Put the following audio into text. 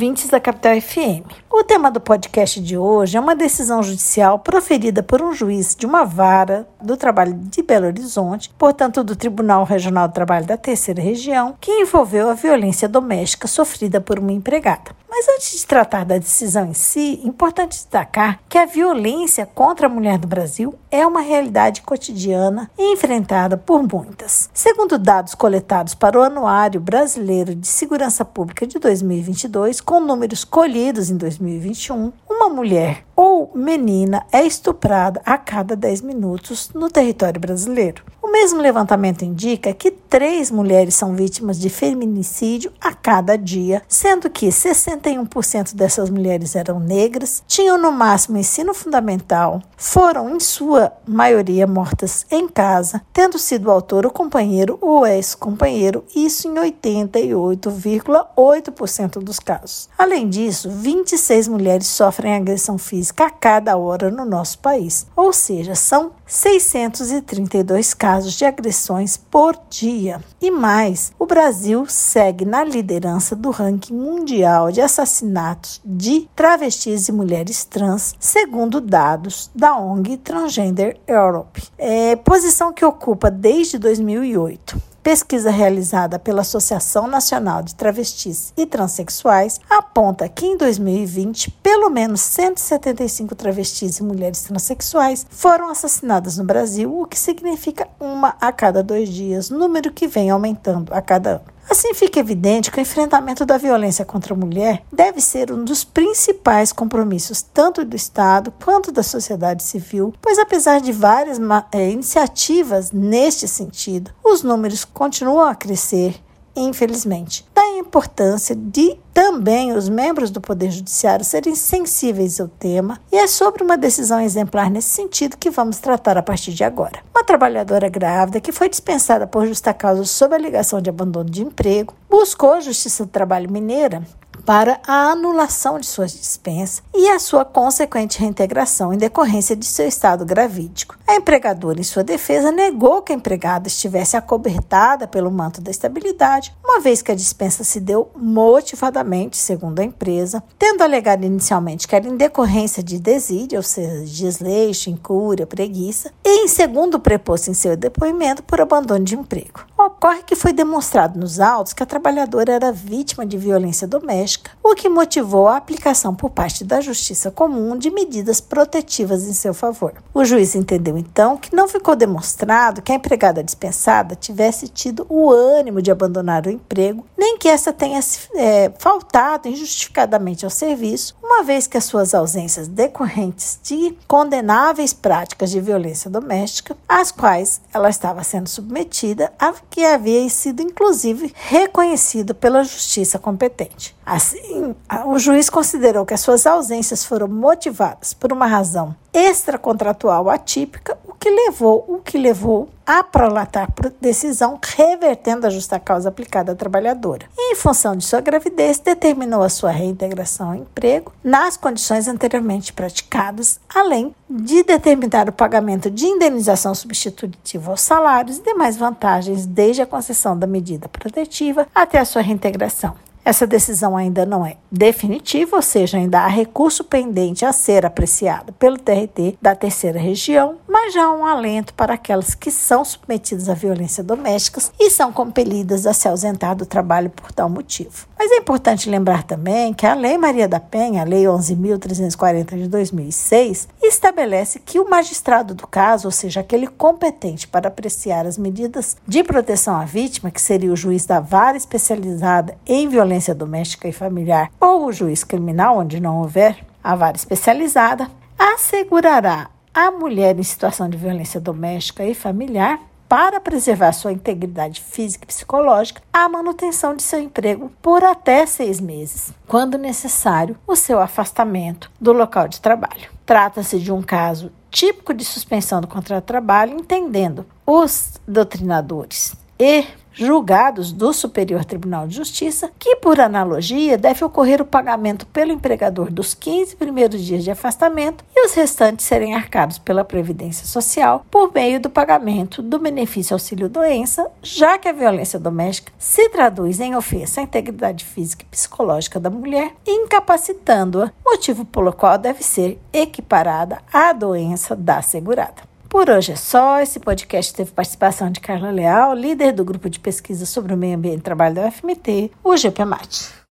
ouvintes da Capital FM. O tema do podcast de hoje é uma decisão judicial proferida por um juiz de uma vara do trabalho de Belo Horizonte, portanto do Tribunal Regional do Trabalho da Terceira Região, que envolveu a violência doméstica sofrida por uma empregada. Mas antes de tratar da decisão em si, é importante destacar que a violência contra a mulher do Brasil é uma realidade cotidiana enfrentada por muitas. Segundo dados coletados para o Anuário Brasileiro de Segurança Pública de 2022, com números colhidos em 2021, uma mulher ou menina é estuprada a cada 10 minutos no território brasileiro. O mesmo levantamento indica que três mulheres são vítimas de feminicídio a cada dia, sendo que 61% dessas mulheres eram negras, tinham no máximo ensino fundamental, foram, em sua maioria, mortas em casa, tendo sido o autor o companheiro ou ex-companheiro, isso em 88,8% dos casos. Além disso, 26 mulheres sofrem agressão física a cada hora no nosso país, ou seja, são 632 casos de agressões por dia. E mais, o Brasil segue na liderança do ranking mundial de assassinatos de travestis e mulheres trans, segundo dados da ONG Transgender Europe, é, posição que ocupa desde 2008. Pesquisa realizada pela Associação Nacional de Travestis e Transsexuais aponta que em 2020, pelo menos 175 travestis e mulheres transexuais foram assassinadas no Brasil, o que significa uma a cada dois dias, número que vem aumentando a cada ano. Assim fica evidente que o enfrentamento da violência contra a mulher deve ser um dos principais compromissos tanto do Estado quanto da sociedade civil, pois apesar de várias é, iniciativas neste sentido, os números continuam a crescer infelizmente. A importância de também os membros do Poder Judiciário serem sensíveis ao tema, e é sobre uma decisão exemplar nesse sentido que vamos tratar a partir de agora. Uma trabalhadora grávida que foi dispensada por justa causa sob alegação de abandono de emprego buscou a Justiça do Trabalho Mineira para a anulação de suas dispensas e a sua consequente reintegração em decorrência de seu estado gravídico. A empregadora, em sua defesa, negou que a empregada estivesse acobertada pelo manto da estabilidade, uma vez que a dispensa se deu motivadamente, segundo a empresa, tendo alegado inicialmente que era em decorrência de desídia, ou seja, desleixo, incúria, preguiça, e em segundo preposto em seu depoimento por abandono de emprego. Ocorre que foi demonstrado nos autos que a trabalhadora era vítima de violência doméstica, o que motivou a aplicação por parte da Justiça Comum de medidas protetivas em seu favor. O juiz entendeu então que não ficou demonstrado que a empregada dispensada tivesse tido o ânimo de abandonar o emprego, nem que essa tenha é, faltado injustificadamente ao serviço, uma vez que as suas ausências decorrentes de condenáveis práticas de violência doméstica, às quais ela estava sendo submetida, que havia sido inclusive reconhecido pela justiça competente. Assim, o juiz considerou que as suas ausências foram motivadas por uma razão extracontratual atípica, o que levou, o que levou a prolatar por decisão revertendo a justa causa aplicada à trabalhadora. E, em função de sua gravidez, determinou a sua reintegração ao emprego nas condições anteriormente praticadas, além de determinar o pagamento de indenização substitutiva aos salários e demais vantagens desde a concessão da medida protetiva até a sua reintegração. Essa decisão ainda não é definitiva, ou seja, ainda há recurso pendente a ser apreciado pelo TRT da terceira região, mas já há um alento para aquelas que são submetidas à violência doméstica e são compelidas a se ausentar do trabalho por tal motivo. Mas é importante lembrar também que a Lei Maria da Penha, a Lei 11.340 de 2006, estabelece que o magistrado do caso, ou seja, aquele competente para apreciar as medidas de proteção à vítima, que seria o juiz da vara especializada em violência doméstica e familiar ou o juiz criminal, onde não houver a vara especializada, assegurará a mulher em situação de violência doméstica e familiar para preservar sua integridade física e psicológica, a manutenção de seu emprego por até seis meses, quando necessário, o seu afastamento do local de trabalho. Trata-se de um caso típico de suspensão do contrato de trabalho, entendendo os doutrinadores e julgados do Superior Tribunal de Justiça, que, por analogia, deve ocorrer o pagamento pelo empregador dos 15 primeiros dias de afastamento e os restantes serem arcados pela Previdência Social por meio do pagamento do benefício auxílio-doença, já que a violência doméstica se traduz em ofensa à integridade física e psicológica da mulher, incapacitando-a, motivo pelo qual deve ser equiparada à doença da segurada. Por hoje é só. Esse podcast teve participação de Carla Leal, líder do grupo de pesquisa sobre o meio ambiente e trabalho da UFMT, o GPMAT.